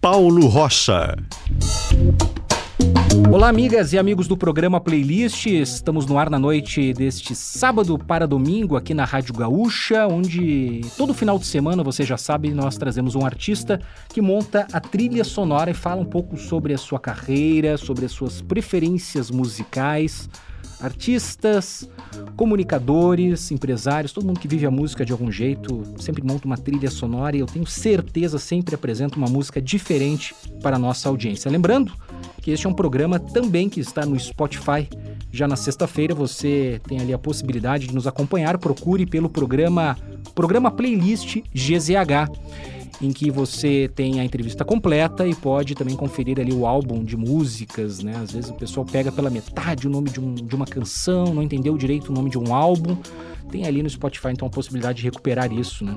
Paulo Rocha. Olá, amigas e amigos do programa Playlist. Estamos no ar na noite deste sábado para domingo aqui na Rádio Gaúcha, onde todo final de semana, você já sabe, nós trazemos um artista que monta a trilha sonora e fala um pouco sobre a sua carreira, sobre as suas preferências musicais artistas, comunicadores, empresários, todo mundo que vive a música de algum jeito, sempre monta uma trilha sonora e eu tenho certeza sempre apresenta uma música diferente para a nossa audiência. Lembrando que este é um programa também que está no Spotify. Já na sexta-feira você tem ali a possibilidade de nos acompanhar. Procure pelo programa Programa Playlist GZH em que você tem a entrevista completa e pode também conferir ali o álbum de músicas, né? Às vezes o pessoal pega pela metade o nome de, um, de uma canção, não entendeu direito o nome de um álbum. Tem ali no Spotify então a possibilidade de recuperar isso, né?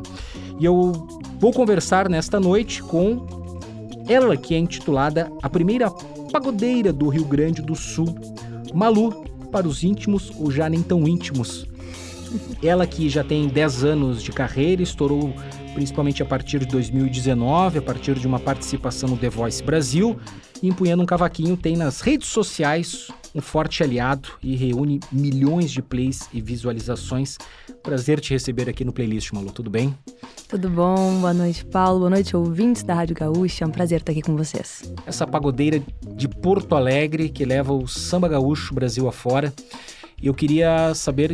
E eu vou conversar nesta noite com ela que é intitulada A Primeira Pagodeira do Rio Grande do Sul, Malu, para os íntimos ou já nem tão íntimos. Ela que já tem 10 anos de carreira, estourou principalmente a partir de 2019, a partir de uma participação no The Voice Brasil, e empunhando um cavaquinho tem nas redes sociais um forte aliado e reúne milhões de plays e visualizações. Prazer te receber aqui no Playlist, Malu. Tudo bem? Tudo bom? Boa noite, Paulo. Boa noite, ouvintes da Rádio Gaúcha. É um prazer estar aqui com vocês. Essa pagodeira de Porto Alegre que leva o samba gaúcho Brasil afora. E eu queria saber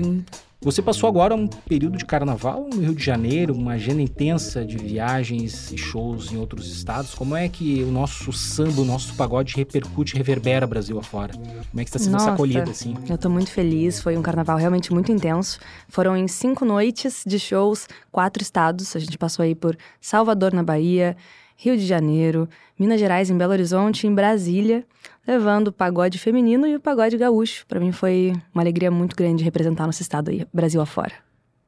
você passou agora um período de carnaval no Rio de Janeiro, uma agenda intensa de viagens e shows em outros estados. Como é que o nosso samba, o nosso pagode repercute, reverbera Brasil afora? Como é que está sendo Nossa, essa acolhida, assim? Eu estou muito feliz, foi um carnaval realmente muito intenso. Foram em cinco noites de shows, quatro estados. A gente passou aí por Salvador, na Bahia, Rio de Janeiro, Minas Gerais, em Belo Horizonte, em Brasília, levando o pagode feminino e o pagode gaúcho. Para mim foi uma alegria muito grande representar nosso estado aí, Brasil afora.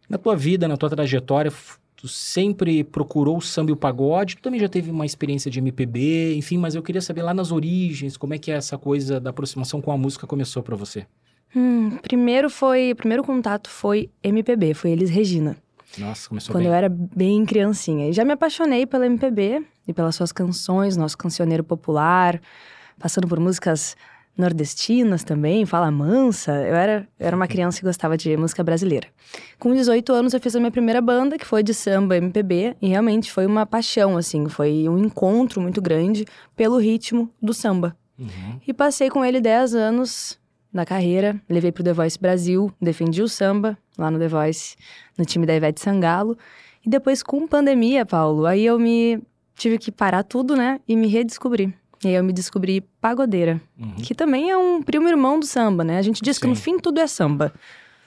Na tua vida, na tua trajetória, tu sempre procurou o samba e o pagode, tu também já teve uma experiência de MPB, enfim, mas eu queria saber lá nas origens, como é que é essa coisa da aproximação com a música começou para você? Hum, primeiro foi, primeiro contato foi MPB, foi Elis Regina. Nossa, começou Quando bem. eu era bem criancinha. E já me apaixonei pela MPB e pelas suas canções, nosso cancioneiro popular, passando por músicas nordestinas também, Fala Mansa. Eu era, eu era uma criança que gostava de música brasileira. Com 18 anos eu fiz a minha primeira banda, que foi de samba MPB, e realmente foi uma paixão, assim, foi um encontro muito grande pelo ritmo do samba. Uhum. E passei com ele 10 anos na carreira, levei pro The Voice Brasil, defendi o samba lá no The Voice, no time da Ivete Sangalo. E depois, com pandemia, Paulo, aí eu me tive que parar tudo, né? E me redescobrir. E aí eu me descobri pagodeira, Uhum. que também é um primo irmão do samba, né? A gente diz que no Sim. fim tudo é samba.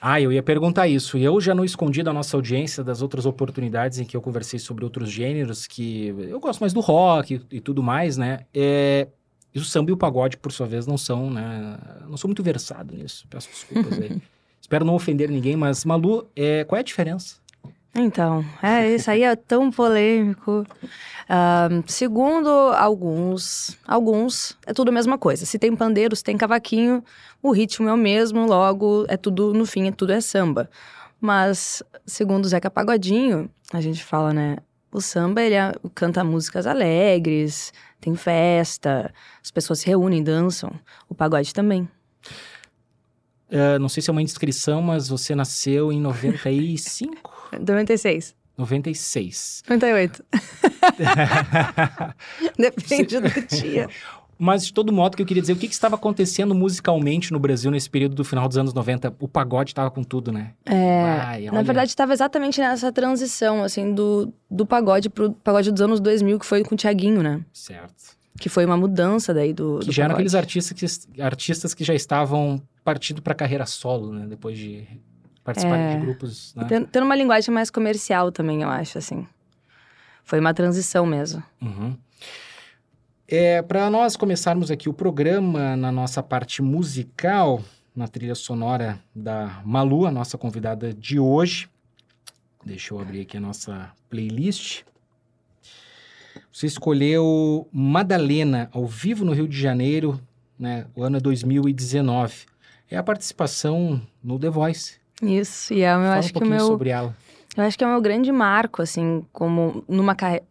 Ah, eu ia perguntar isso. E eu já não escondi da nossa audiência das outras oportunidades em que eu conversei sobre outros gêneros, que eu gosto mais do rock e, e tudo mais, né? É, e o samba e o pagode, por sua vez, não são, né? Não sou muito versado nisso. Peço desculpas aí. Espero não ofender ninguém, mas Malu, é, qual é a diferença? Então, é, isso aí é tão polêmico. Ah, segundo alguns, alguns, é tudo a mesma coisa. Se tem pandeiro, se tem cavaquinho, o ritmo é o mesmo, logo é tudo, no fim, é tudo é samba. Mas, segundo o Zeca Pagodinho, a gente fala, né? O samba, ele é- canta músicas alegres, tem festa, as pessoas se reúnem, dançam. O pagode também. É, não sei se é uma indiscrição, mas você nasceu em 95? 96. 96. 98. Depende do dia. Mas, de todo modo, que eu queria dizer, o que, que estava acontecendo musicalmente no Brasil nesse período do final dos anos 90? O pagode estava com tudo, né? É, Ai, Na verdade, estava exatamente nessa transição, assim, do, do pagode pro pagode dos anos 2000, que foi com o Tiaguinho, né? Certo. Que foi uma mudança daí do, Que do já eram aqueles artistas que, artistas que já estavam partindo para carreira solo, né? Depois de participarem É. de grupos, né? Tendo, tendo uma linguagem mais comercial também, eu acho, assim. Foi uma transição mesmo. Uhum. É, para nós começarmos aqui o programa na nossa parte musical, na trilha sonora da Malu, a nossa convidada de hoje. Deixa eu abrir aqui a nossa playlist. Você escolheu Madalena, ao vivo no Rio de Janeiro, né? O ano é 2019. É a participação no The Voice. Isso, e é, eu Fala acho um que o pouquinho meu. sobre ela. Eu acho que é o meu grande marco, assim, como numa carreira.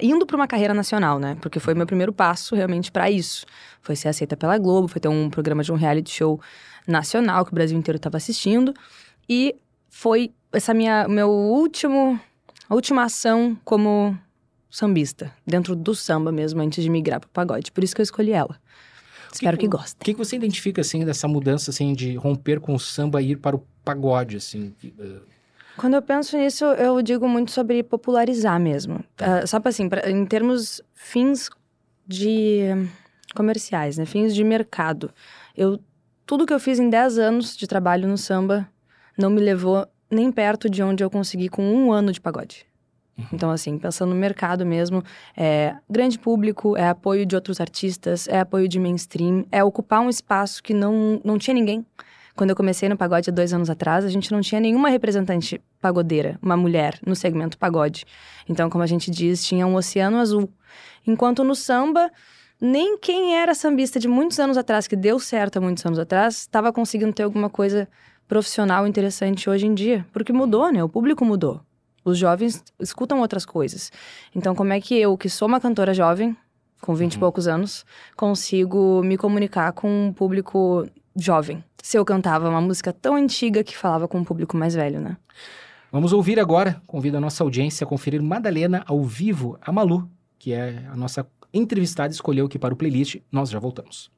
Indo para uma carreira nacional, né? Porque foi meu primeiro passo realmente para isso. Foi ser aceita pela Globo, foi ter um programa de um reality show nacional que o Brasil inteiro estava assistindo. E foi essa minha meu último a última ação como sambista, dentro do samba mesmo, antes de migrar pro pagode. Por isso que eu escolhi ela. Espero que, O gostem. que, que você identifica, assim, dessa mudança, assim, de romper com o samba e ir para o pagode, assim? que, eh, Quando eu penso nisso, eu digo muito sobre popularizar mesmo. Ah, só para assim, pra- em termos fins de comerciais, né? Fins de mercado. Eu tudo que eu fiz em 10 anos de trabalho no samba não me levou nem perto de onde eu consegui com um ano de pagode. Então, assim, pensando no mercado mesmo, é grande público, é apoio de outros artistas, é apoio de mainstream, é ocupar um espaço que não, não tinha ninguém. Quando eu comecei no pagode há dois anos atrás, a gente não tinha nenhuma representante pagodeira, uma mulher, no segmento pagode. Então, como a gente diz, tinha um oceano azul. Enquanto no samba, nem quem era sambista de muitos anos atrás, que deu certo há muitos anos atrás, estava conseguindo ter alguma coisa profissional interessante hoje em dia. Porque mudou, né? O público mudou. Os jovens escutam outras coisas. Então, como é que eu, que sou uma cantora jovem, com 20 e poucos anos, consigo me comunicar com um público jovem? Se eu cantava uma música tão antiga que falava com um público mais velho, né? Vamos ouvir agora, convido a nossa audiência a conferir Madalena ao vivo, a Malu, que é a nossa entrevistada, escolheu aqui para o playlist. Nós já voltamos.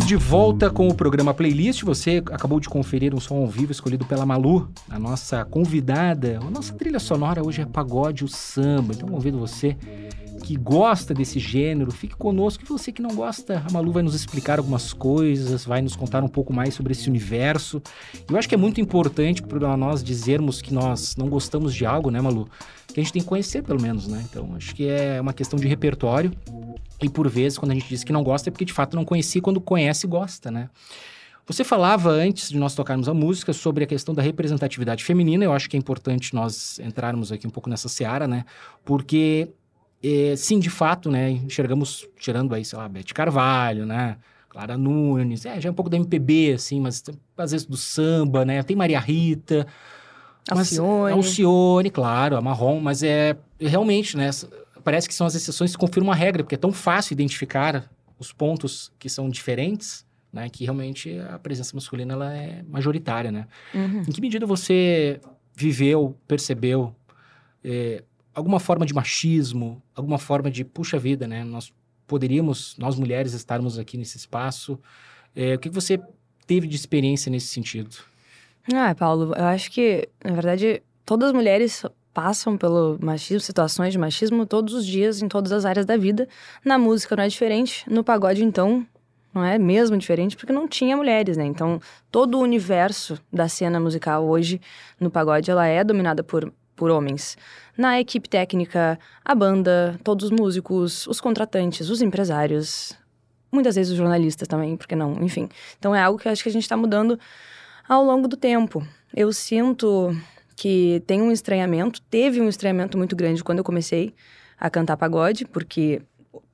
Estamos de volta com o programa Playlist. Você acabou de conferir um som ao vivo escolhido pela Malu, a nossa convidada. A nossa trilha sonora hoje é pagode, o samba. Então convido você que gosta desse gênero, fique conosco. E você que não gosta, a Malu vai nos explicar algumas coisas, vai nos contar um pouco mais sobre esse universo. Eu acho que é muito importante para nós dizermos que nós não gostamos de algo, né, Malu? Que a gente tem que conhecer, pelo menos, né? Então, acho que é uma questão de repertório. E por vezes, quando a gente diz que não gosta, é porque de fato não conhecia, quando conhece, gosta, né? Você falava antes de nós tocarmos a música sobre a questão da representatividade feminina. Eu acho que é importante nós entrarmos aqui um pouco nessa seara, né? Porque, eh, sim, de fato, né? Enxergamos, tirando aí, sei lá, Beth Carvalho, né? Clara Nunes, é, já é um pouco da MPB, assim, mas às vezes do samba, né? Tem Maria Rita. Alcione. Alcione, claro, a Marrom, mas é realmente, né? parece que são as exceções que confirmam a regra, porque é tão fácil identificar os pontos que são diferentes, né? Que realmente a presença masculina ela é majoritária, né? Uhum. Em que medida você viveu, percebeu eh, alguma forma de machismo, alguma forma de puxa vida, né? Nós poderíamos, nós mulheres, estarmos aqui nesse espaço. Eh, o que você teve de experiência nesse sentido? Ah, Paulo, eu acho que, na verdade, todas as mulheres passam pelo machismo, situações de machismo todos os dias, em todas as áreas da vida. Na música não é diferente, no pagode, então, não é mesmo diferente, porque não tinha mulheres, né? Então, todo o universo da cena musical hoje, no pagode, ela é dominada por, por homens. Na equipe técnica, a banda, todos os músicos, os contratantes, os empresários, muitas vezes os jornalistas também, porque não? Enfim. Então, é algo que eu acho que a gente está mudando ao longo do tempo. Eu sinto que tem um estranhamento, teve um estranhamento muito grande quando eu comecei a cantar pagode, porque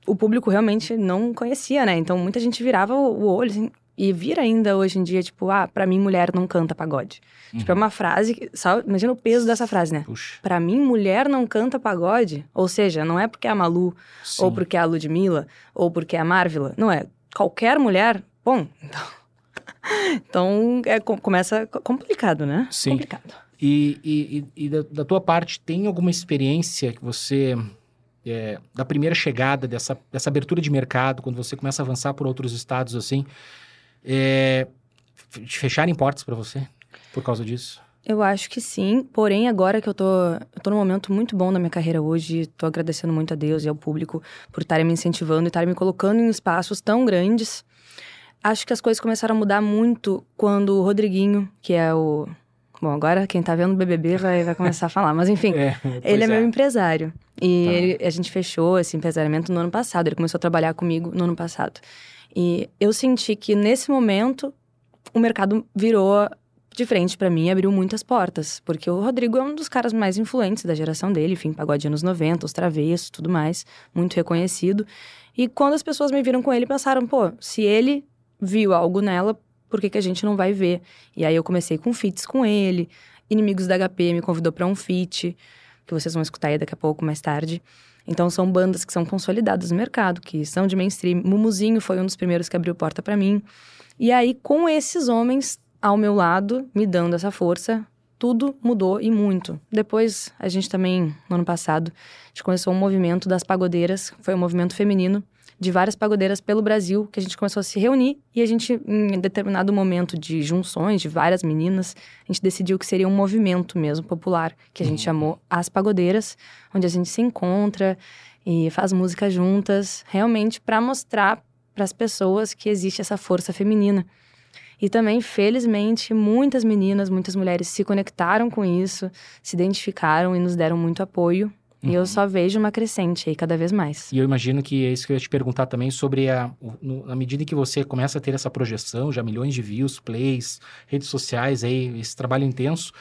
o público realmente não conhecia, né? Então muita gente virava o olho assim, e vira ainda hoje em dia, tipo, ah, pra mim mulher não canta pagode. Tipo, é uma frase, que- só imagina o peso dessa frase, né? Puxa. Pra mim, mulher não canta pagode. Ou seja, não é porque é a Malu, ou sim. porque é a Ludmilla, ou porque é a Marvila. Não é. Qualquer mulher, bom. Então, é, com- começa co- complicado, né? Sim. Complicado. E, e, e- e da, da tua parte, tem alguma experiência que você, é, da primeira chegada, dessa, dessa abertura de mercado, quando você começa a avançar por outros estados assim, é, fecharem portas para você por causa disso? Eu acho que sim, porém agora que eu tô, eu tô num momento muito bom na minha carreira hoje, tô agradecendo muito a Deus e ao público por estarem me incentivando e estarem me colocando em espaços tão grandes. Acho que as coisas começaram a mudar muito quando o Rodriguinho, que é o... Bom, agora quem tá vendo o BBB vai, vai começar a falar, mas enfim, É, ele é pois meu empresário. E Tá. ele- a gente fechou esse empresariamento no ano passado. Ele começou a trabalhar comigo no ano passado. E eu senti que nesse momento o mercado virou de frente pra mim abriu muitas portas. Porque o Rodrigo é um dos caras mais influentes da geração dele, enfim, pagode anos 90, os travessos, tudo mais, muito reconhecido. E quando as pessoas me viram com ele, pensaram, pô, se ele viu algo nela, por que, que a gente não vai ver? E aí eu comecei com feats com ele. Inimigos da HP me convidou pra um feat, que vocês vão escutar aí daqui a pouco, mais tarde. Então são bandas que são consolidadas no mercado, que são de mainstream. Mumuzinho foi um dos primeiros que abriu porta pra mim. E aí, com esses homens ao meu lado, me dando essa força, tudo mudou e muito. Depois, a gente também, no ano passado, a gente começou um movimento das pagodeiras, foi um movimento feminino, de várias pagodeiras pelo Brasil, que a gente começou a se reunir e a gente, em determinado momento de junções de várias meninas, a gente decidiu que seria um movimento mesmo popular, que a gente chamou As Pagodeiras, onde a gente se encontra e faz música juntas, realmente para mostrar para as pessoas que existe essa força feminina. E também, felizmente, muitas meninas, muitas mulheres se conectaram com isso, se identificaram e nos deram muito apoio. E eu só vejo uma crescente aí cada vez mais. E eu imagino que é isso que eu ia te perguntar também sobre a. no- na medida que você começa a ter essa projeção, já milhões de views, plays, redes sociais, aí, esse trabalho intenso,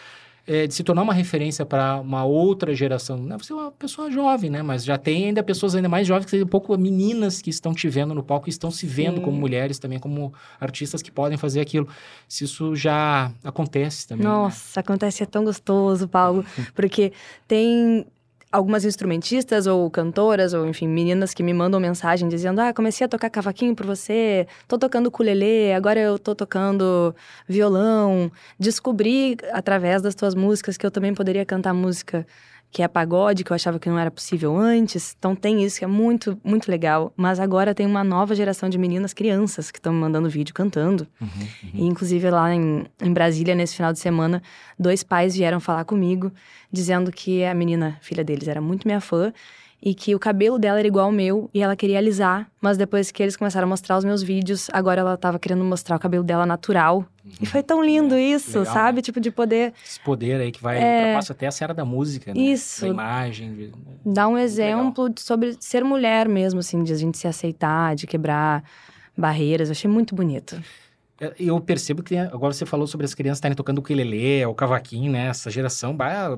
é, de se tornar uma referência para uma outra geração. Né? Você é uma pessoa jovem, né? Mas já tem ainda pessoas ainda mais jovens, que são um pouco meninas que estão te vendo no palco e estão se vendo Sim. como mulheres também, como artistas que podem fazer aquilo. Se isso já acontece também. né? Nossa, acontece, é tão gostoso, Paulo, porque tem algumas instrumentistas ou cantoras, ou enfim, meninas que me mandam mensagem dizendo: Ah, comecei a tocar cavaquinho por você, tô tocando ukulele, agora eu tô tocando violão. Descobri através das tuas músicas que eu também poderia cantar música que é pagode, que eu achava que não era possível antes. Então tem isso que é muito, muito legal. Mas agora tem uma nova geração de meninas, crianças, que estão me mandando vídeo cantando. Uhum, uhum. E, inclusive, lá em, em Brasília, nesse final de semana, dois pais vieram falar comigo, dizendo que a menina, filha deles, era muito minha fã e que o cabelo dela era igual ao meu e ela queria alisar, mas depois que eles começaram a mostrar os meus vídeos, agora ela tava querendo mostrar o cabelo dela natural. E foi tão lindo isso, legal, sabe? Tipo, de poder Esse poder aí que vai, É. ultrapassa até a seara da música, né? Isso. Da imagem. de- dar um legal. exemplo de- sobre ser mulher mesmo, assim, de a gente se aceitar, de quebrar barreiras. Eu achei muito bonito. Eu percebo que agora você falou sobre as crianças estarem tocando o ukulele, o cavaquinho, né? Essa geração, a,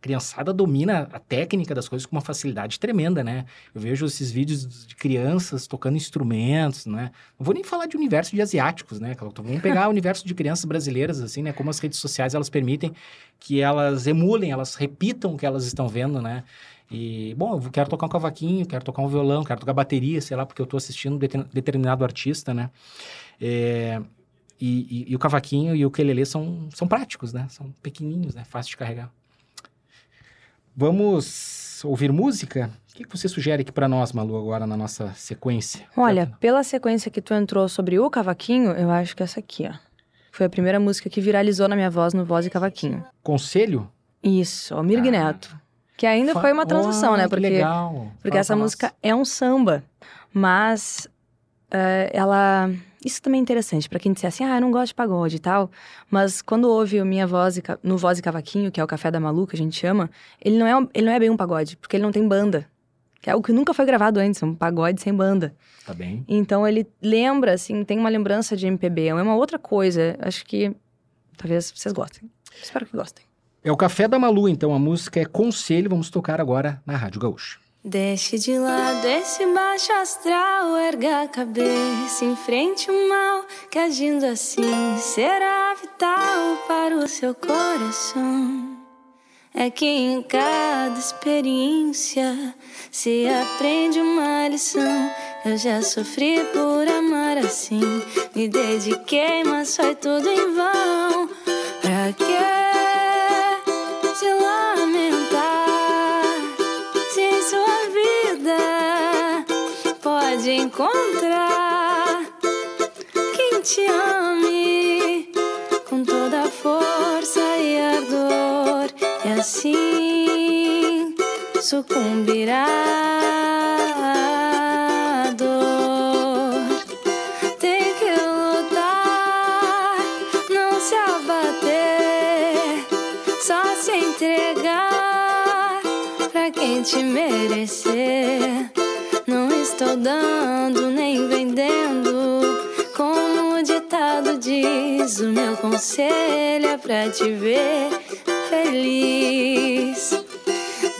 criançada domina a técnica das coisas com uma facilidade tremenda, né? Eu vejo esses vídeos de crianças tocando instrumentos, né? Não vou nem falar de universo de asiáticos, né? Vamos pegar o universo de crianças brasileiras, assim, né? Como as redes sociais, elas permitem que elas emulem, elas repitam o que elas estão vendo, né? E, bom, eu quero tocar um cavaquinho, quero tocar um violão, quero tocar bateria, sei lá, porque eu tô assistindo deter- determinado artista, né? É, e, e- e o cavaquinho e o ukulele são, são práticos, né? São pequenininhos, né? Fácil de carregar. Vamos ouvir música? O que, você sugere aqui pra nós, Malu, agora na nossa sequência? Olha, pela sequência que tu entrou sobre o cavaquinho, eu acho que essa aqui, ó. Foi a primeira música que viralizou na minha voz no Voz e Cavaquinho. Conselho? Isso, Mirg Ah. Neto. Que ainda Fa- foi uma transição, Olha, né? que Porque, legal. porque Fala essa música é um samba. Mas eh, ela. Isso também é interessante, pra quem disser assim, ah, eu não gosto de pagode e tal. Mas quando ouve o minha voz e no Voz e Cavaquinho, que é o Café da Malu, que a gente chama, ele não, é, ele não é bem um pagode, porque ele não tem banda. Que é algo que nunca foi gravado antes, um pagode sem banda. Tá bem. Então ele lembra, assim, tem uma lembrança de MPB, é uma outra coisa. Acho que talvez vocês gostem. Espero que gostem. É o Café da Malu, então. A música é Conselho. Vamos tocar agora na Rádio Gaúcha. Deixe de lado esse baixo astral, erga a cabeça, enfrente o mal, que agindo assim será vital para o seu coração. É que em cada experiência se aprende uma lição. Eu já sofri por amar assim, me dediquei, mas foi tudo em vão. Pra que encontrar quem te ame com toda a força e ardor, e assim sucumbirá à dor. Tem que lutar, não se abater, só se entregar pra quem te merecer. Não estou dando nem vendendo, como o ditado diz. O meu conselho é pra te ver feliz.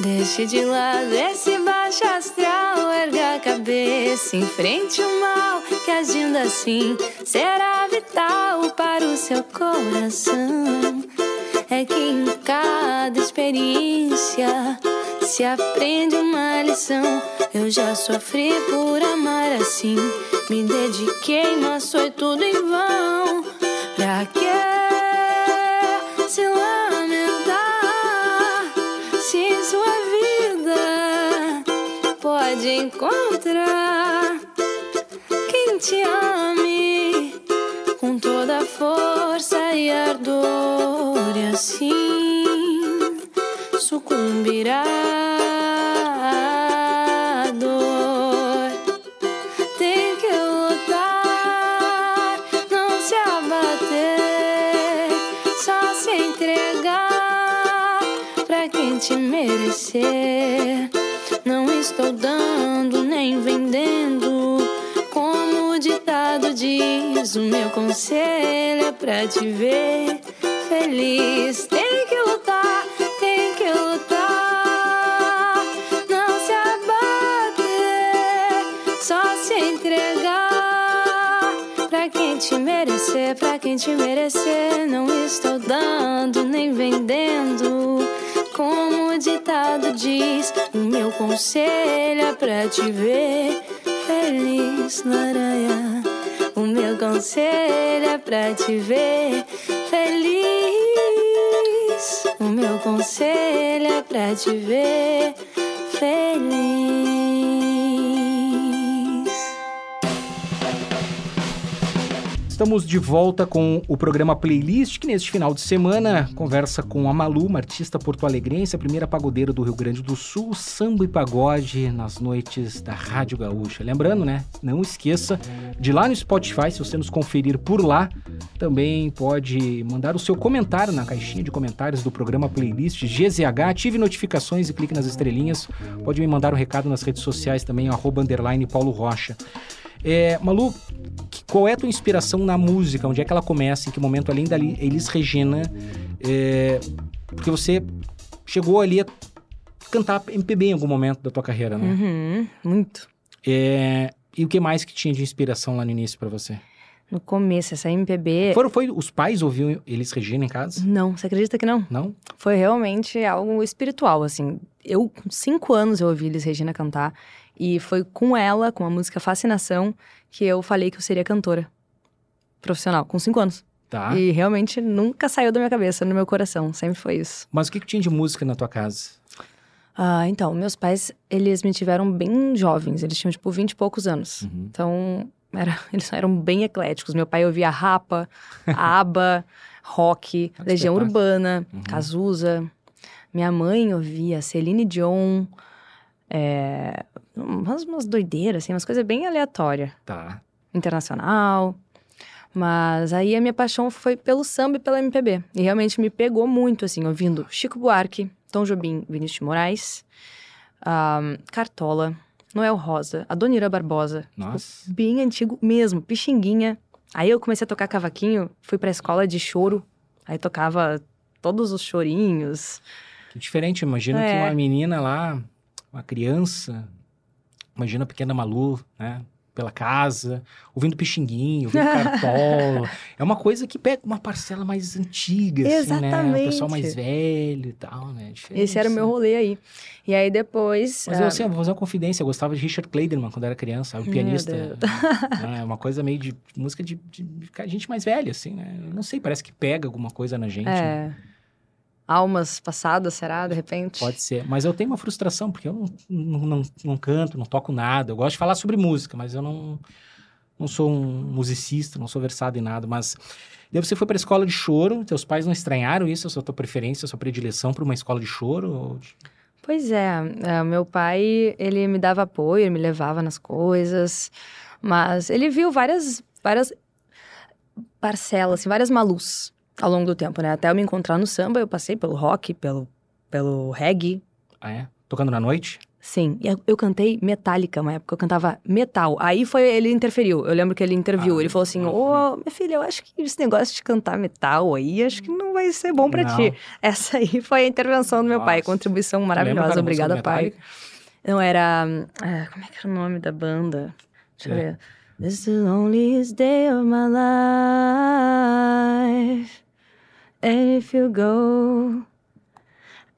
Deixe de lado esse baixo astral, erga a cabeça, enfrente o mal, que agindo assim será vital para o seu coração. É que em cada experiência se aprende uma lição. Eu já sofri por amar assim, me dediquei, mas foi tudo em vão. Pra que se lamentar? Se sua vida pode encontrar quem te ame com toda a força e ardor, e assim sucumbirá Não estou dando nem vendendo, como o ditado diz. O meu conselho é pra te ver feliz. Tem te merecer, pra quem te merecer. Não estou dando nem vendendo. Como o ditado diz, o meu conselho é pra te ver feliz, Laranha. O meu conselho é pra te ver feliz. O meu conselho é pra te ver feliz. Estamos de volta com o programa Playlist, que neste final de semana conversa com a Malu, uma artista porto-alegrense, a primeira pagodeira do Rio Grande do Sul, samba e pagode nas noites da Rádio Gaúcha. Lembrando, né? Não esqueça de lá no Spotify, se você nos conferir por lá, também pode mandar o seu comentário na caixinha de comentários do programa Playlist GZH. Ative notificações e clique nas estrelinhas. Pode me mandar um recado nas redes sociais também, arroba Paulo Rocha. É, Malu, qual é a tua inspiração na música? Onde é que ela começa? Em que momento, além da Li- Elis Regina? é, porque você chegou ali a cantar MPB em algum momento da tua carreira, né? Uhum, muito. É, e o que mais que tinha de inspiração lá no início pra você? No começo, essa MPB. Foram, foi, os pais ouviam Elis Regina em casa? Não, você acredita que não? Não? Foi realmente algo espiritual, assim. Eu, com cinco anos, eu ouvi Elis Regina cantar. E foi com ela, com a música Fascinação, que eu falei que eu seria cantora. Profissional, com cinco anos. Tá. E realmente nunca saiu da minha cabeça, no meu coração. Sempre foi isso. Mas o que, que tinha de música na tua casa? Ah, então, meus pais, eles me tiveram bem jovens. Eles tinham, tipo, vinte e poucos anos. Uhum. Então, era, eles eram bem ecléticos. Meu pai ouvia Rapa, ABBA, rock, Legião. Urbana, Uhum. Cazuza. Minha mãe ouvia Celine Dion. É, umas, umas doideiras, assim, umas coisas bem aleatórias. Tá. Internacional. Mas aí a minha paixão foi pelo samba e pela MPB. E realmente me pegou muito, assim, ouvindo Chico Buarque, Tom Jobim, Vinícius de Moraes, ahn, Cartola, Noel Rosa, Adonira Barbosa. Nossa. Bem antigo mesmo, Pixinguinha. Aí eu comecei a tocar cavaquinho, fui pra escola de choro. Aí tocava todos os chorinhos. Que diferente. Imagina que É. uma menina lá, uma criança, imagina a pequena Malu, né? Pela casa, ouvindo Pixinguinho, ouvindo Cartola. é uma coisa que pega uma parcela mais antiga, assim, né? O Exatamente. pessoal mais velho e tal, né? Diferente, Esse era o meu né? rolê aí. E aí depois. Mas ah, eu, assim, eu vou fazer uma confidência. Eu gostava de Richard Clayderman quando era criança, o pianista. Né? É uma coisa meio de música de, de, gente mais velha, assim, né? Eu não sei, parece que pega alguma coisa na gente. né? É, almas passadas, será, de repente? Pode ser. Mas eu tenho uma frustração, porque eu não, não, não, não canto, não toco nada. Eu gosto de falar sobre música, mas eu não, não sou um musicista, não sou versado em nada. Mas daí você foi para a escola de choro, teus pais não estranharam isso, a sua tua preferência, a sua predileção para uma escola de choro? Ou- Pois é, é, meu pai, ele me dava apoio, ele me levava nas coisas, mas ele viu várias, várias parcelas, assim, várias malus ao longo do tempo, né? Até eu me encontrar no samba, eu passei pelo rock, pelo, pelo reggae, Ah, é? Tocando na noite? sim. Eu, eu cantei Metallica, uma época eu cantava metal. Aí foi, ele interferiu, eu lembro que ele interviu, Ah, ele falou assim, ô, minha filha, eu acho que esse negócio de cantar metal aí, acho que não vai ser bom pra Não. ti. Essa aí foi a intervenção do meu pai, Nossa. contribuição Lembra maravilhosa, obrigada, pai. Não, era. ah, como é que era o nome da banda? Deixa eu É. ver. This is the loneliest day of my life. And if you go,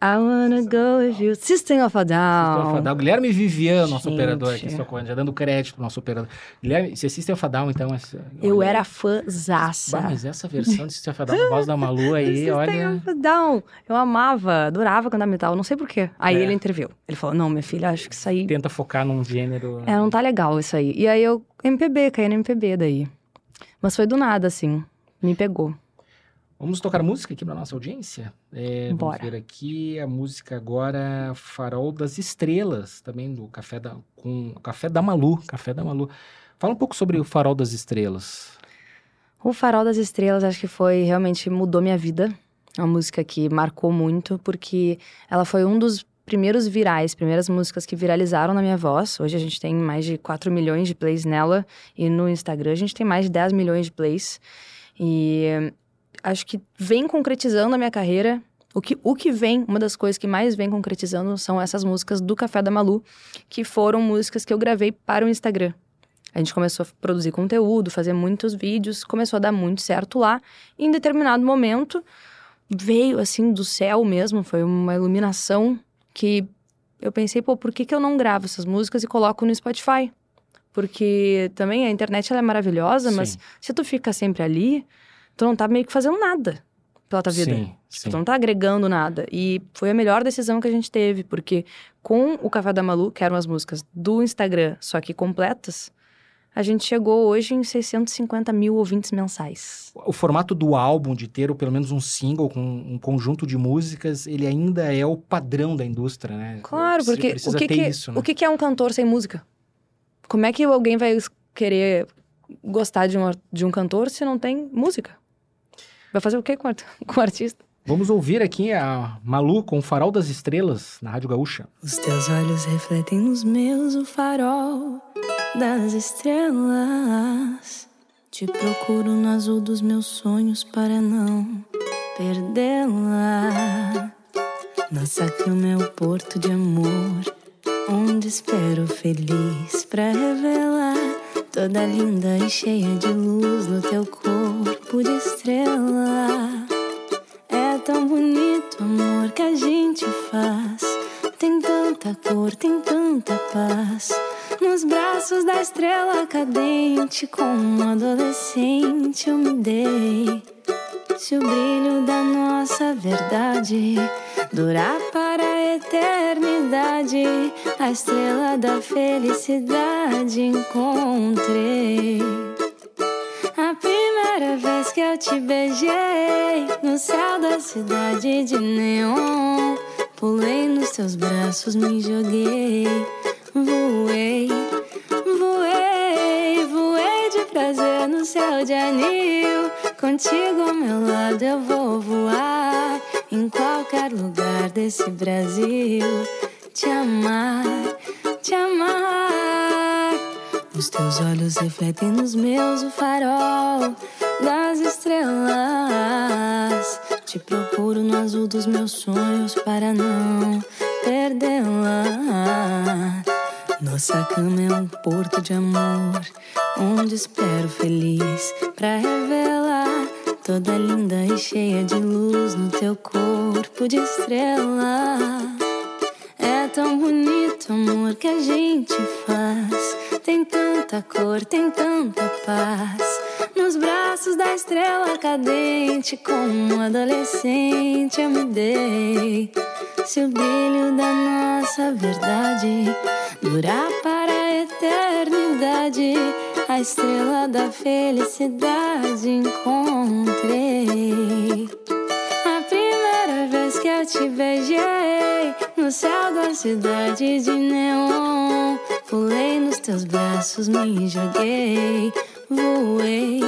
I wanna go with you. System of a System of a Down. Down. Guilherme Vivian, nosso Gente. operador aqui, socorrendo, já dando crédito pro nosso operador. Guilherme, se System of a Down, então... essa- Eu olha- era fãzaça. Bah, mas essa versão de System of a Down, a voz da Malu aí, System olha... of a Down. Eu amava, adorava cantar metal, não sei porquê. Aí É. ele interviu. Ele falou: Não, minha filha, acho que isso aí. Tenta focar num gênero... É, não tá legal isso aí. E aí eu, MPB, caí no MPB daí. Mas foi do nada, assim. Me pegou. Vamos tocar música aqui pra nossa audiência? É, vamos Bora. ver aqui a música agora, Farol das Estrelas, também do Café da... com Café da Malu, Café da Malu. Fala um pouco sobre o Farol das Estrelas. O Farol das Estrelas acho que foi realmente mudou minha vida. É uma música que marcou muito porque ela foi um dos primeiros virais, primeiras músicas que viralizaram na minha voz. Hoje a gente tem mais de 4 milhões de plays nela e no Instagram a gente tem mais de 10 milhões de plays. E acho que vem concretizando a minha carreira. O que, o que vem, uma das coisas que mais vem concretizando são essas músicas do Café da Malu, que foram músicas que eu gravei para o Instagram. A gente começou a produzir conteúdo, fazer muitos vídeos, começou a dar muito certo lá. E em determinado momento, veio assim do céu mesmo, foi uma iluminação que eu pensei, pô, por que, que eu não gravo essas músicas e coloco no Spotify? Porque também a internet ela é maravilhosa, mas Sim. se tu fica sempre ali, tu não tá meio que fazendo nada pela tua vida. Sim, Tipo, sim. tu não tá agregando nada. E foi a melhor decisão que a gente teve, porque com o Café da Malu, que eram as músicas do Instagram, só que completas, a gente chegou hoje em 650 mil ouvintes mensais. O formato do álbum, de ter ou pelo menos um single com um conjunto de músicas, ele ainda é o padrão da indústria, né? Claro, porque o que, que, isso, né? o que, que é um cantor sem música? Como é que alguém vai querer gostar de um, de um cantor se não tem música? Vai fazer o quê com o art- com o artista? Vamos ouvir aqui a Malu com o Farol das Estrelas na Rádio Gaúcha. Os teus olhos refletem nos meus o farol das estrelas. Te procuro no azul dos meus sonhos para não perdê-la. Nossa cama é o porto de amor, onde espero feliz pra revelar toda linda e cheia de luz no teu corpo de estrela. É tão bonito o amor que a gente faz. Tem tanta cor, tem tanta paz. Nos braços da estrela cadente, como adolescente, eu me dei. Se o brilho da nossa verdade durar para a eternidade, a estrela da felicidade encontrei. Primeira vez que eu te beijei no céu da cidade de neon, pulei nos teus braços, me joguei, voei, voei, voei de prazer no céu de anil. Contigo ao meu lado eu vou voar em qualquer lugar desse Brasil. Te amar, te amar. Os teus olhos refletem nos meus o farol das estrelas. Te procuro no azul dos meus sonhos para não perdê-la. Nossa cama é um porto de amor, onde espero feliz pra revelar toda linda e cheia de luz no teu corpo de estrela. É tão bonito amor que a gente faz. Tem tanta cor, tem tanta paz. Nos braços da estrela cadente, como um adolescente, eu me dei. Se o brilho da nossa verdade durar para a eternidade, a estrela da felicidade encontrei. A primeira vez que eu te beijei no céu da cidade de neon, pulei nos teus braços, me joguei, voei,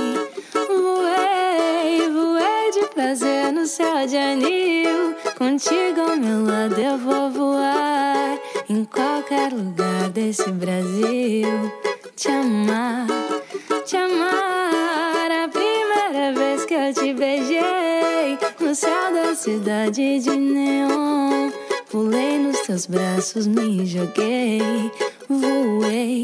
voei, voei de prazer no céu de anil. Contigo ao meu lado eu vou voar em qualquer lugar desse Brasil. Te amar, te amar. A primeira vez que eu te beijei no céu da cidade de neon. Pulei nos teus braços, me joguei, voei,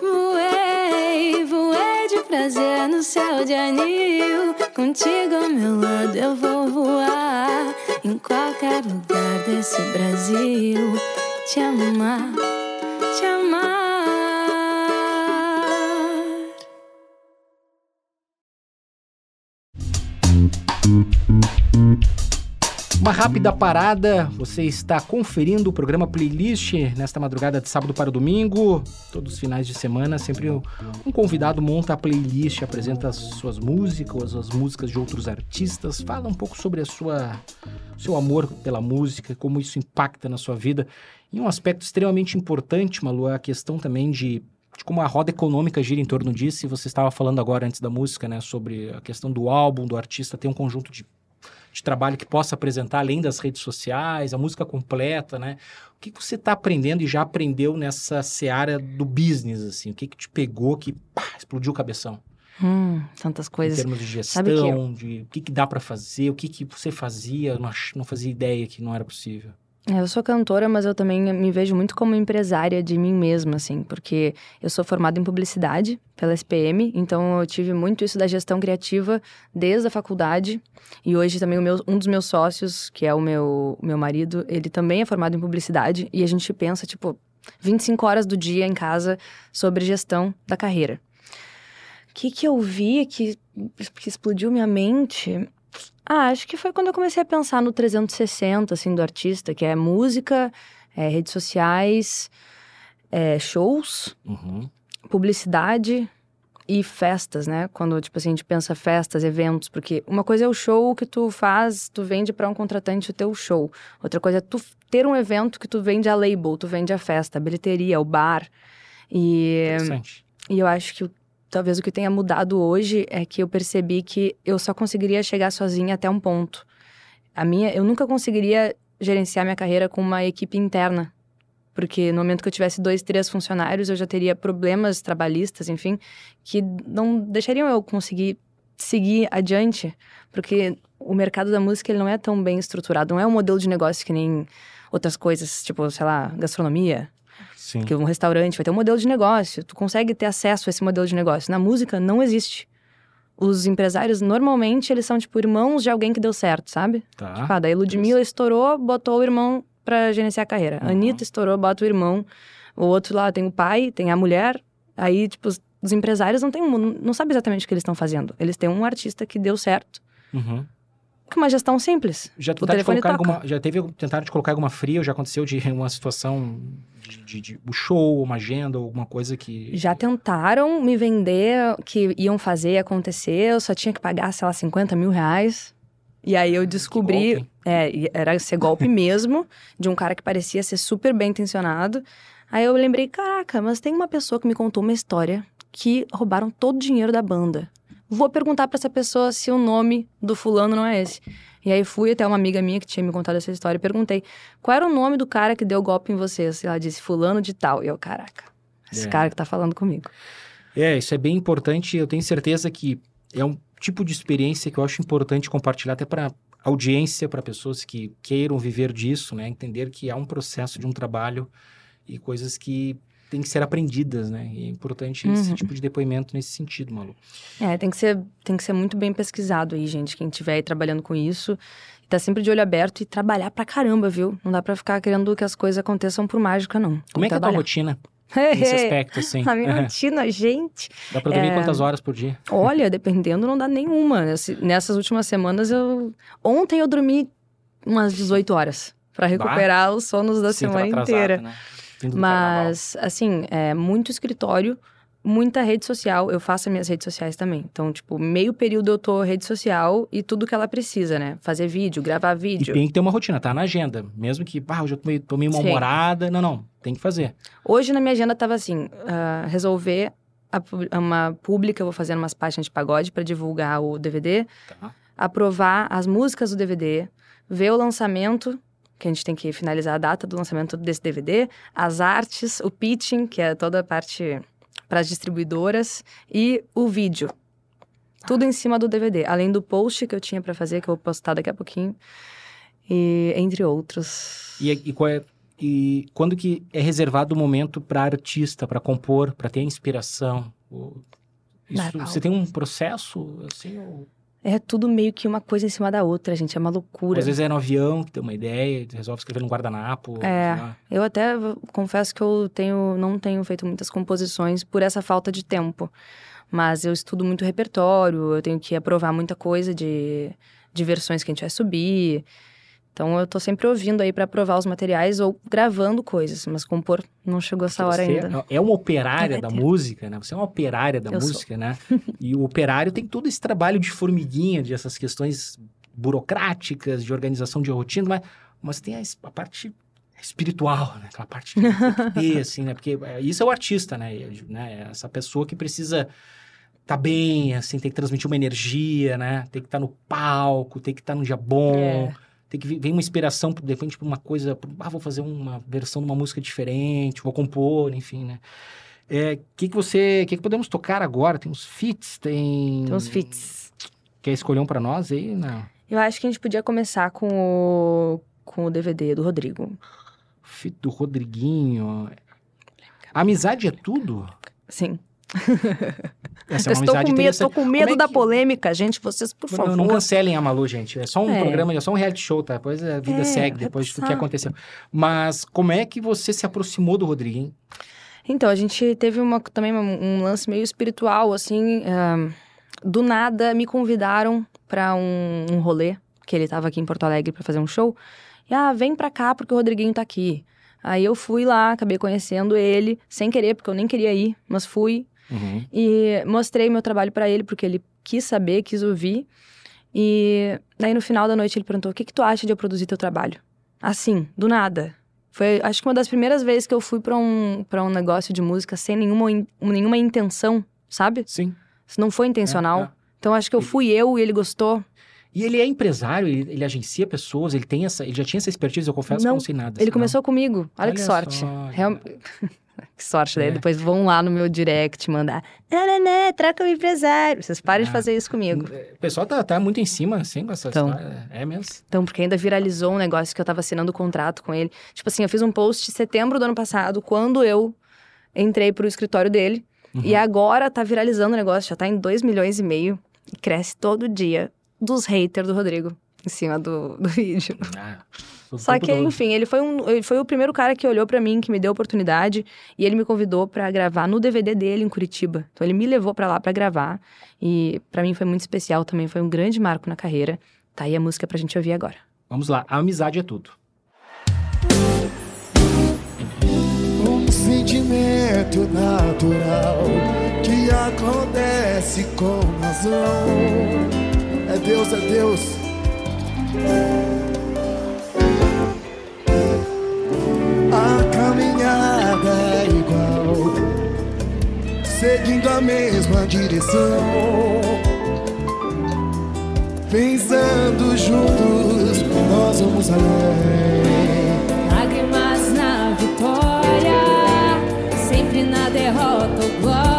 voei, voei de prazer no céu de anil. Contigo ao meu lado eu vou voar em qualquer lugar desse Brasil. Te amar, te amar. Uma rápida parada, você está conferindo o programa Playlist nesta madrugada de sábado para domingo. Todos os finais de semana, sempre um convidado monta a playlist, apresenta as suas músicas, as músicas de outros artistas, fala um pouco sobre a sua seu amor pela música, como isso impacta na sua vida. E um aspecto extremamente importante, Malu, é a questão também de, de como a roda econômica gira em torno disso. E você estava falando agora antes da música, né, sobre a questão do álbum, do artista ter um conjunto de de trabalho que possa apresentar além das redes sociais, a música completa, né? O que, que você está aprendendo e já aprendeu nessa seara do business, assim? O que, que te pegou que pá, explodiu o cabeção? Hum, tantas Em coisas. termos de Sabe que gestão, de o que, que dá para fazer, o que, que você fazia, eu não, não fazia ideia que não era possível. É, Eu sou cantora, mas eu também me vejo muito como empresária de mim mesma, assim, porque eu sou formada em publicidade pela SPM, então eu tive muito isso da gestão criativa desde a faculdade. E hoje também meu- um dos meus sócios, que é o meu, meu marido, ele também é formado em publicidade e a gente pensa, tipo, 25 horas do dia em casa sobre gestão da carreira. O que, que eu vi que, que explodiu minha mente? Ah, acho que foi quando eu comecei a pensar no 360, assim, do artista, que é música, é, redes sociais, é, shows, Uhum. publicidade e festas, né? Quando, tipo assim, a gente pensa festas, eventos, porque uma coisa é o show que tu faz, tu vende para um contratante o teu show. Outra coisa é tu ter um evento que tu vende a label, tu vende a festa, a bilheteria, o bar. E... Interessante. E eu acho que o- talvez o que tenha mudado hoje é que eu percebi que eu só conseguiria chegar sozinha até um ponto. A minha, eu nunca conseguiria gerenciar minha carreira com uma equipe interna. Porque no momento que eu tivesse dois, três funcionários, eu já teria problemas trabalhistas, enfim, que não deixariam eu conseguir seguir adiante. Porque o mercado da música ele não é tão bem estruturado, não é um modelo de negócio que nem outras coisas, tipo, sei lá, gastronomia. Sim. Porque um restaurante vai ter um modelo de negócio, tu consegue ter acesso a esse modelo de negócio. Na música, não existe. Os empresários, normalmente, eles são, tipo, irmãos de alguém que deu certo, sabe? Tá. Tipo, ah, daí Ludmilla estourou, botou o irmão pra gerenciar a carreira. Uhum. Anitta estourou, bota o irmão. O outro lá tem o pai, tem a mulher. Aí, tipo, os, os empresários não tem, um- não sabem exatamente o que eles estão fazendo. Eles têm um artista que deu certo, Uhum. Com uma gestão simples. Já tentaram te alguma, já teve tentaram te colocar alguma fria, ou já aconteceu de uma situação de, de, de um show, uma agenda, alguma coisa que Já tentaram me vender que iam fazer acontecer, eu só tinha que pagar, sei lá, 50 mil reais. E aí eu descobri, golpe, hein? é, era ser golpe mesmo, de um cara que parecia ser super bem intencionado. Aí eu lembrei, caraca, mas tem uma pessoa que me contou uma história que roubaram todo o dinheiro da banda. Vou perguntar pra essa pessoa se o nome do fulano não é esse. E aí fui até uma amiga minha que tinha me contado essa história e perguntei qual era o nome do cara que deu golpe em vocês. E ela disse, fulano de tal. E eu, caraca, esse É. cara que tá falando comigo. É, isso é bem importante. Eu tenho certeza que é um tipo de experiência que eu acho importante compartilhar até para audiência, para pessoas que queiram viver disso, né? Entender que há um processo de um trabalho e coisas que têm que ser aprendidas, né? E é importante esse Uhum. tipo de depoimento nesse sentido, Malu. É, tem que ser, tem que ser muito bem pesquisado aí, gente. Quem estiver aí trabalhando com isso, tá sempre de olho aberto e trabalhar pra caramba, viu? Não dá pra ficar querendo que as coisas aconteçam por mágica, não. Como é que é a tua rotina nesse aspecto, assim? A minha rotina, gente. Dá pra dormir é- quantas horas por dia? Olha, dependendo, não dá nenhuma. Esse- Nessas últimas semanas, eu. Ontem eu dormi umas 18 horas pra recuperar os sonos da Sim, semana atrasado, inteira. né? Do carnaval. Mas, assim, é muito escritório, muita rede social. Eu faço as minhas redes sociais também. Então, tipo, meio período eu tô rede social e tudo que ela precisa, né? Fazer vídeo, gravar E vídeo. tem que ter uma rotina, tá na agenda. Mesmo que, ah, hoje eu tô meio, tô meio Sim. mal-humorada. Não, não, tem que fazer. Hoje na minha agenda tava assim, ah, resolver a uma pública, eu vou fazer umas páginas de pagode pra divulgar o DVD, Tá? aprovar as músicas do DVD, ver o lançamento, que a gente tem que finalizar a data do lançamento desse DVD, as artes, o pitching, que é toda a parte para as distribuidoras, e o vídeo. Tudo em cima do DVD, além do post que eu tinha pra fazer, que eu vou postar daqui a pouquinho, e entre outros. E, e é- e quando que é reservado o momento para artista, para compor, para ter a inspiração? Isso, você tem um processo, assim, ou... É tudo meio que uma coisa em cima da outra, gente, é uma loucura. às vezes é no avião, que tem uma ideia, resolve escrever no guardanapo. É. Eu até confesso que eu tenho, não tenho feito muitas composições por essa falta de tempo. Mas eu estudo muito repertório, eu tenho que aprovar muita coisa de, de versões que a gente vai subir. Então eu tô sempre ouvindo aí pra aprovar os materiais ou gravando coisas, mas compor não chegou essa hora ainda. É uma operária da música, né? Você é uma operária da Eu sou. música, né? E o operário tem todo esse trabalho de formiguinha, de essas questões burocráticas, de organização de rotina, mas, mas tem a, a parte espiritual, né? Aquela parte ter, assim, né? Porque é, isso é o artista, né? E, né? É Essa pessoa que precisa tá bem, assim, tem que transmitir uma energia, né? Tem que estar no palco, tem que estar num dia bom. É. Tem que vem uma inspiração, de repente, pra uma coisa. Ah, vou fazer uma versão de uma música diferente, vou compor, enfim, né? O que, que você. Que, que podemos tocar agora? Tem uns feats, tem. Tem uns feats. Quer escolher um pra nós aí? Não. Eu acho que a gente podia começar com o, com o DVD do Rodrigo. Feat do Rodriguinho. Amizade é tudo? Sim. Essa eu estou com medo, tô com medo é da que- polêmica, gente. Vocês, por Não, favor. não cancelem a Malu, gente. É só um É. programa, é só um reality show, tá? Depois a vida É, segue, depois do que aconteceu. Mas como é que você se aproximou do Rodriguinho? Então, a gente teve uma, também um, lance meio espiritual, assim. ah, do nada, me convidaram pra um, um rolê, que ele tava aqui em Porto Alegre pra fazer um show. E, ah, vem pra cá porque o Rodriguinho tá aqui. Aí eu fui lá, acabei conhecendo ele, sem querer, porque eu nem queria ir, mas fui. Uhum. E mostrei meu trabalho pra ele, porque ele quis saber, quis ouvir. E daí no final da noite ele perguntou: o que, que tu acha de eu produzir teu trabalho? Assim, do nada. Foi, acho que uma das primeiras vezes que eu fui pra um, pra um negócio de música sem nenhuma, in- nenhuma intenção, sabe? Sim. Isso não foi intencional. É, é. Então acho que eu fui eu e ele gostou. E ele é empresário, ele, ele agencia pessoas, ele tem essa, ele já tinha essa expertise, eu confesso que eu Não, não sei nada. Ele assim, começou comigo. Olha, que Olha sorte. só, Real- Que sorte, daí É. depois vão lá no meu direct mandar. Não, troca o empresário. Vocês parem de Ah. fazer isso comigo. O pessoal tá, tá muito em cima, assim, com essa Então. história. É mesmo. Então, porque ainda viralizou um negócio que eu tava assinando o contrato com ele. Tipo assim, eu fiz um post em setembro do ano passado, quando eu entrei pro escritório dele. E Uhum. agora tá viralizando o negócio, já tá em 2 milhões e meio. E cresce todo dia dos haters do Rodrigo em cima do, do vídeo. Ah, Só que, todo. enfim, ele foi, um, ele foi o primeiro cara que olhou pra mim, que me deu a oportunidade. E ele me convidou pra gravar no DVD dele em Curitiba. Então ele me levou pra lá pra gravar. E pra mim foi muito especial também, foi um grande marco na carreira. Tá aí a música pra gente ouvir agora. Vamos lá, a amizade é tudo. Um sentimento natural que acontece com razão. É Deus, é Deus. Seguindo a mesma direção. Pensando juntos, nós vamos além. Lágrimas na vitória, sempre na derrota ou glória.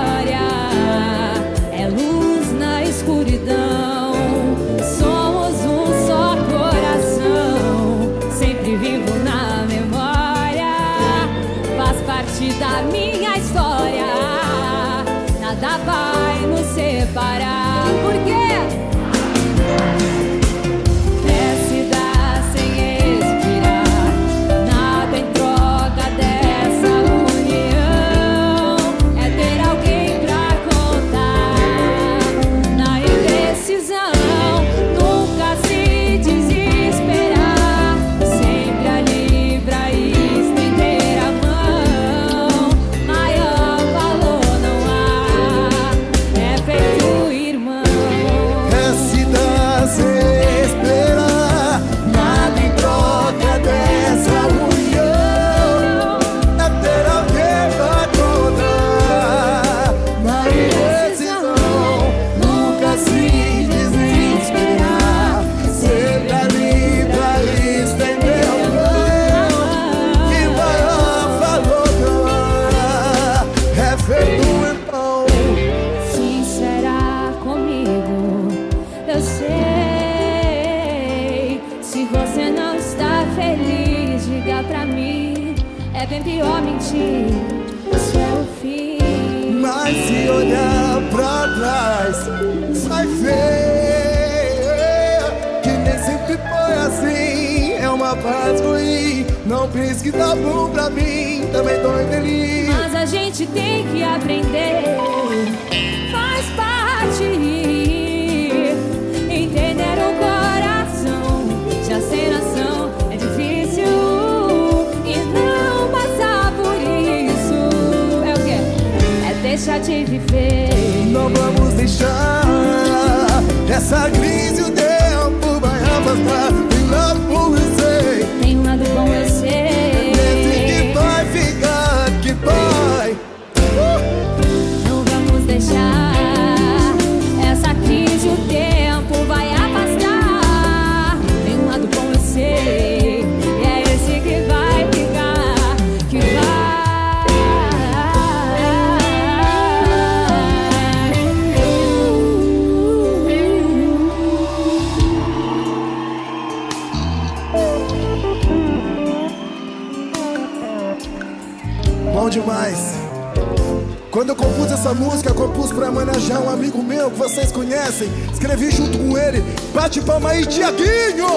Conhecem. Escrevi junto com ele. Bate palma aí, Tiaguinho!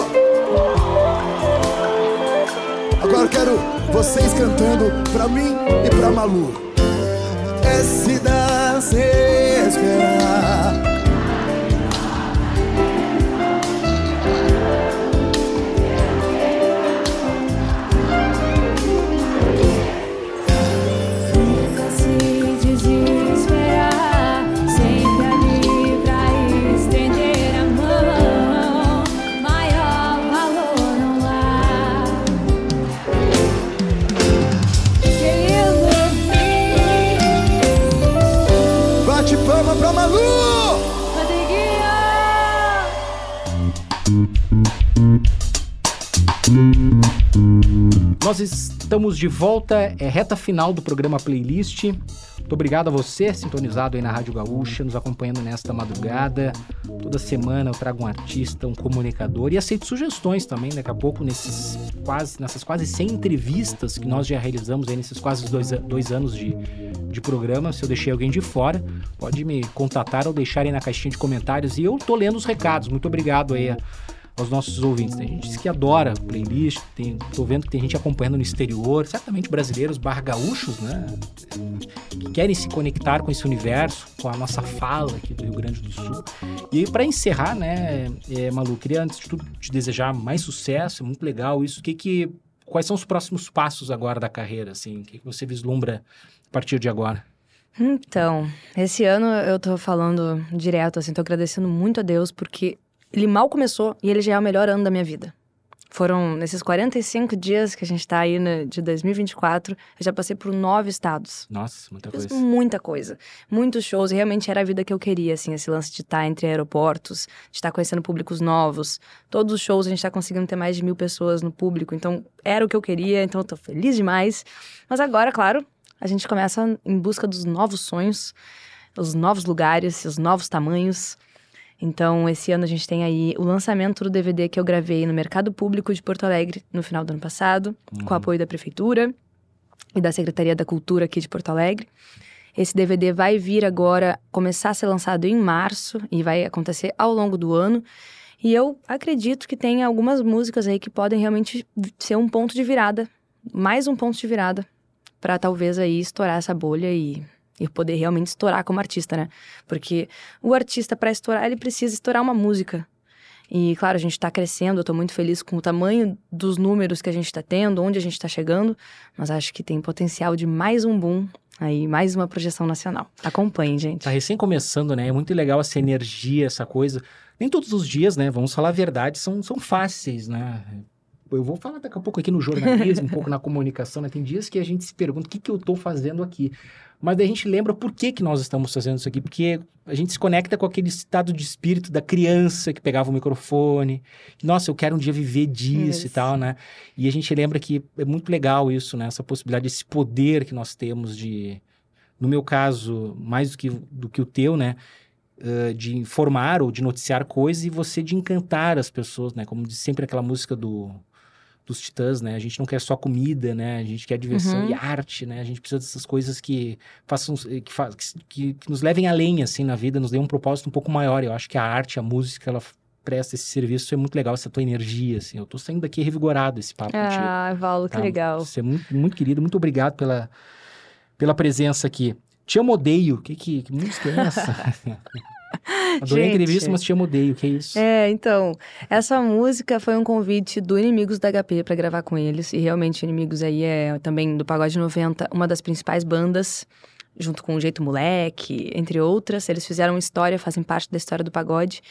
Agora quero vocês cantando pra mim e pra Malu. É se dar sem Estamos de volta, é reta final do programa Playlist. Muito obrigado a você, sintonizado aí na Rádio Gaúcha, nos acompanhando nesta madrugada. Toda semana eu trago um artista, um comunicador e aceito sugestões também, daqui a pouco, nesses quase, nessas quase 100 entrevistas que nós já realizamos aí nesses quase dois, dois anos de, de programa. Se eu deixei alguém de fora, pode me contatar ou deixar aí na caixinha de comentários e eu tô lendo os recados. Muito obrigado aí a- aos nossos ouvintes. Tem gente que adora playlist, tem, tô vendo que tem gente acompanhando no exterior, certamente brasileiros barra gaúchos, né? Que querem se conectar com esse universo, com a nossa fala aqui do Rio Grande do Sul. E para encerrar, né, é, Malu, queria antes de tudo te desejar mais sucesso, é muito legal isso. Que que, quais são os próximos passos agora da carreira, assim? O que, que você vislumbra a partir de agora? Então, esse ano eu tô falando direto, assim, tô agradecendo muito a Deus, porque ele mal começou e ele já é o melhor ano da minha vida. Foram nesses 45 dias que a gente tá aí né, de 2024, eu já passei por nove estados. Nossa, muita Fiz coisa. muita coisa. Muitos shows. Realmente era a vida que eu queria, assim, esse lance de estar entre aeroportos, de estar conhecendo públicos novos. Todos os shows a gente tá conseguindo ter mais de mil pessoas no público. Então, era o que eu queria, então eu tô feliz demais. Mas agora, claro, a gente começa em busca dos novos sonhos, os novos lugares, os novos tamanhos. Então, esse ano a gente tem aí o lançamento do DVD que eu gravei no Mercado Público de Porto Alegre no final do ano passado, com o apoio da Prefeitura e da Secretaria da Cultura aqui de Porto Alegre. Esse DVD vai vir agora, começar a ser lançado em março e vai acontecer ao longo do ano. E eu acredito que tem algumas músicas aí que podem realmente ser um ponto de virada, mais um ponto de virada, para talvez aí estourar essa bolha e, e poder realmente estourar como artista, né? Porque o artista, para estourar, ele precisa estourar uma música. E, claro, a gente está crescendo, eu tô muito feliz com o tamanho dos números que a gente está tendo, onde a gente está chegando, mas acho que tem potencial de mais um boom aí, mais uma projeção nacional. Acompanhem, gente. Tá recém começando, né? É muito legal essa energia, essa coisa. Nem todos os dias, né? Vamos falar a verdade, são, são fáceis, né? Eu vou falar daqui a pouco aqui no jornalismo, um pouco na comunicação, né? Tem dias que a gente se pergunta o que, que eu tô fazendo aqui. Mas daí a gente lembra por que, que nós estamos fazendo isso aqui. Porque a gente se conecta com aquele estado de espírito da criança que pegava o microfone. Nossa, eu quero um dia viver disso e Isso. tal, né? E a gente lembra que é muito legal isso, né? Essa possibilidade, esse poder que nós temos de, no meu caso, mais do que, do que o teu, né? eh, de informar ou de noticiar coisas e você de encantar as pessoas, né? Como diz sempre aquela música do dos Titãs, né? A gente não quer só comida, né? A gente quer diversão Uhum. e arte, né? A gente precisa dessas coisas que façam que, fa que, que nos levem além assim na vida, nos dê um propósito um pouco maior. Eu acho que a arte, a música, ela presta esse serviço, é muito legal essa tua energia, assim. Eu tô saindo daqui revigorado esse papo contigo. Ah, Paulo, que Tá? legal. Você é muito, muito querido, muito obrigado pela, pela presença aqui. Te amo odeio. Que, que, que música é essa? Adorei a Gente. entrevista, mas te amo odeio. Que é isso? É, então, essa música foi um convite do Inimigos da HP pra gravar com eles. E realmente, Inimigos aí é também do Pagode 90, uma das principais bandas, junto com o Jeito Moleque, entre outras. Eles fizeram história, fazem parte da história do pagode.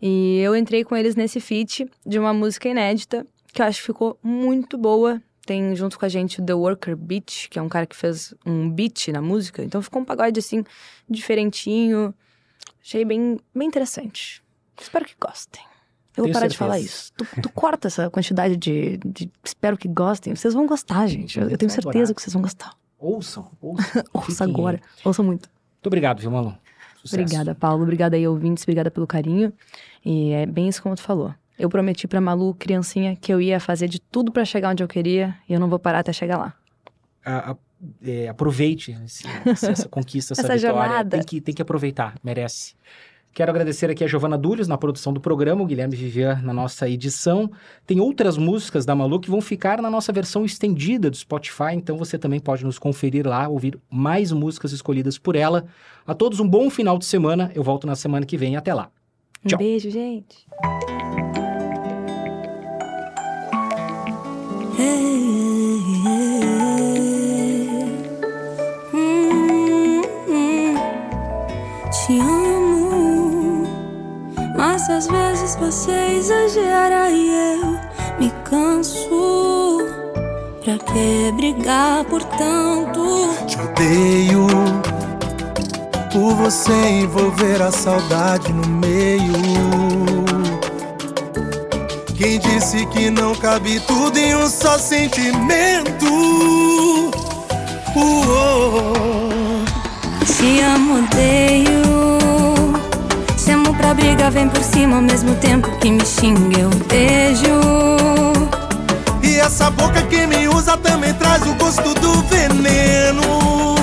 E eu entrei com eles nesse feat de uma música inédita, que eu acho que ficou muito boa. Tem junto com a gente o The Worker Beat, que é um cara que fez um beat na música. Então ficou um pagode assim, diferentinho. Achei bem, bem interessante. Espero que gostem. Eu vou Tenho parar de certeza. falar isso. Tu, tu corta essa quantidade de, de espero que gostem. Vocês vão gostar, gente. Eu, eu tenho certeza adorar. que vocês vão gostar. Ouçam, ouçam. Ouça agora. Ouçam muito. Muito obrigado, viu, Malu? Sucesso. Obrigada, Paulo. Obrigada aí, ouvintes. Obrigada pelo carinho. E é bem isso como tu falou. Eu prometi pra Malu, criancinha, que eu ia fazer de tudo pra chegar onde eu queria e eu não vou parar até chegar lá. A- a- é, aproveite esse- essa conquista, essa, Essa vitória. jornada. Tem que, tem que aproveitar, merece. Quero agradecer aqui a Giovana Dúlios na produção do programa, o Guilherme Vivian na nossa edição. Tem outras músicas da Malu que vão ficar na nossa versão estendida do Spotify, então você também pode nos conferir lá, ouvir mais músicas escolhidas por ela. A todos um bom final de semana. Eu volto na semana que vem. Até lá. Um Tchau. beijo, gente. Que brigar por tanto? Te odeio por você envolver a saudade no meio. Quem disse que não cabe tudo em um só sentimento? Uou. Te amo, odeio. Chamo pra briga, vem por cima ao mesmo tempo que me xinga, eu beijo. E essa boca que me usa também traz o gosto do veneno.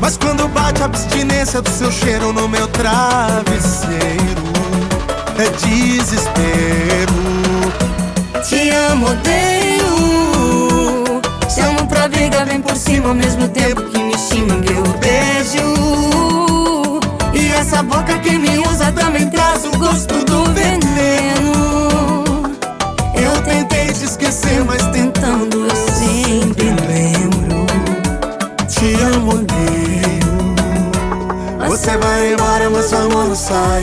Mas quando bate a abstinência do seu cheiro no meu travesseiro, é desespero. Te amo, odeio. Chamo pra briga, vem por cima ao mesmo tempo que me xinga, eu beijo. E essa boca que me usa também traz o gosto do sai.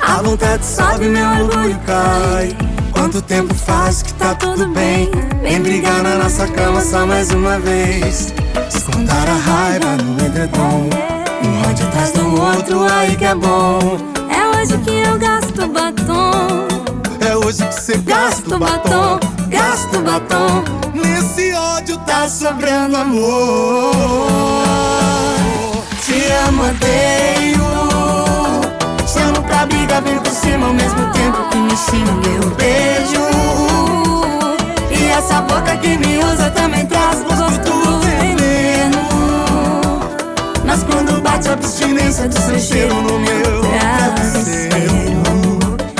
A vontade sobe, meu orgulho cai. Quanto tempo faz que tá tudo bem? Vem brigar na nossa cama só mais uma vez. Escondar a raiva no edredom. Um ódio atrás do outro, aí que é bom. É hoje que eu gasto batom. É hoje que você gasta batom, gasta o batom. Nesse ódio tá sobrando amor. Te amo, odeio. Chamo pra briga, vem por cima ao mesmo tempo que me xinga, eu beijo. E essa boca que me usa também traz gosto do veneno. Mas quando bate a abstinência do seu cheiro no meu travesseiro,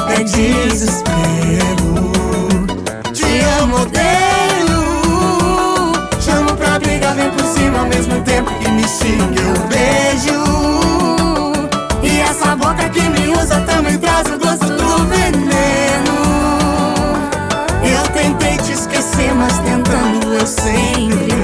é desespero. Te amo, odeio. Chamo pra briga, vem por cima ao mesmo tempo que me xinga, eu beijo. Tentando eu sempre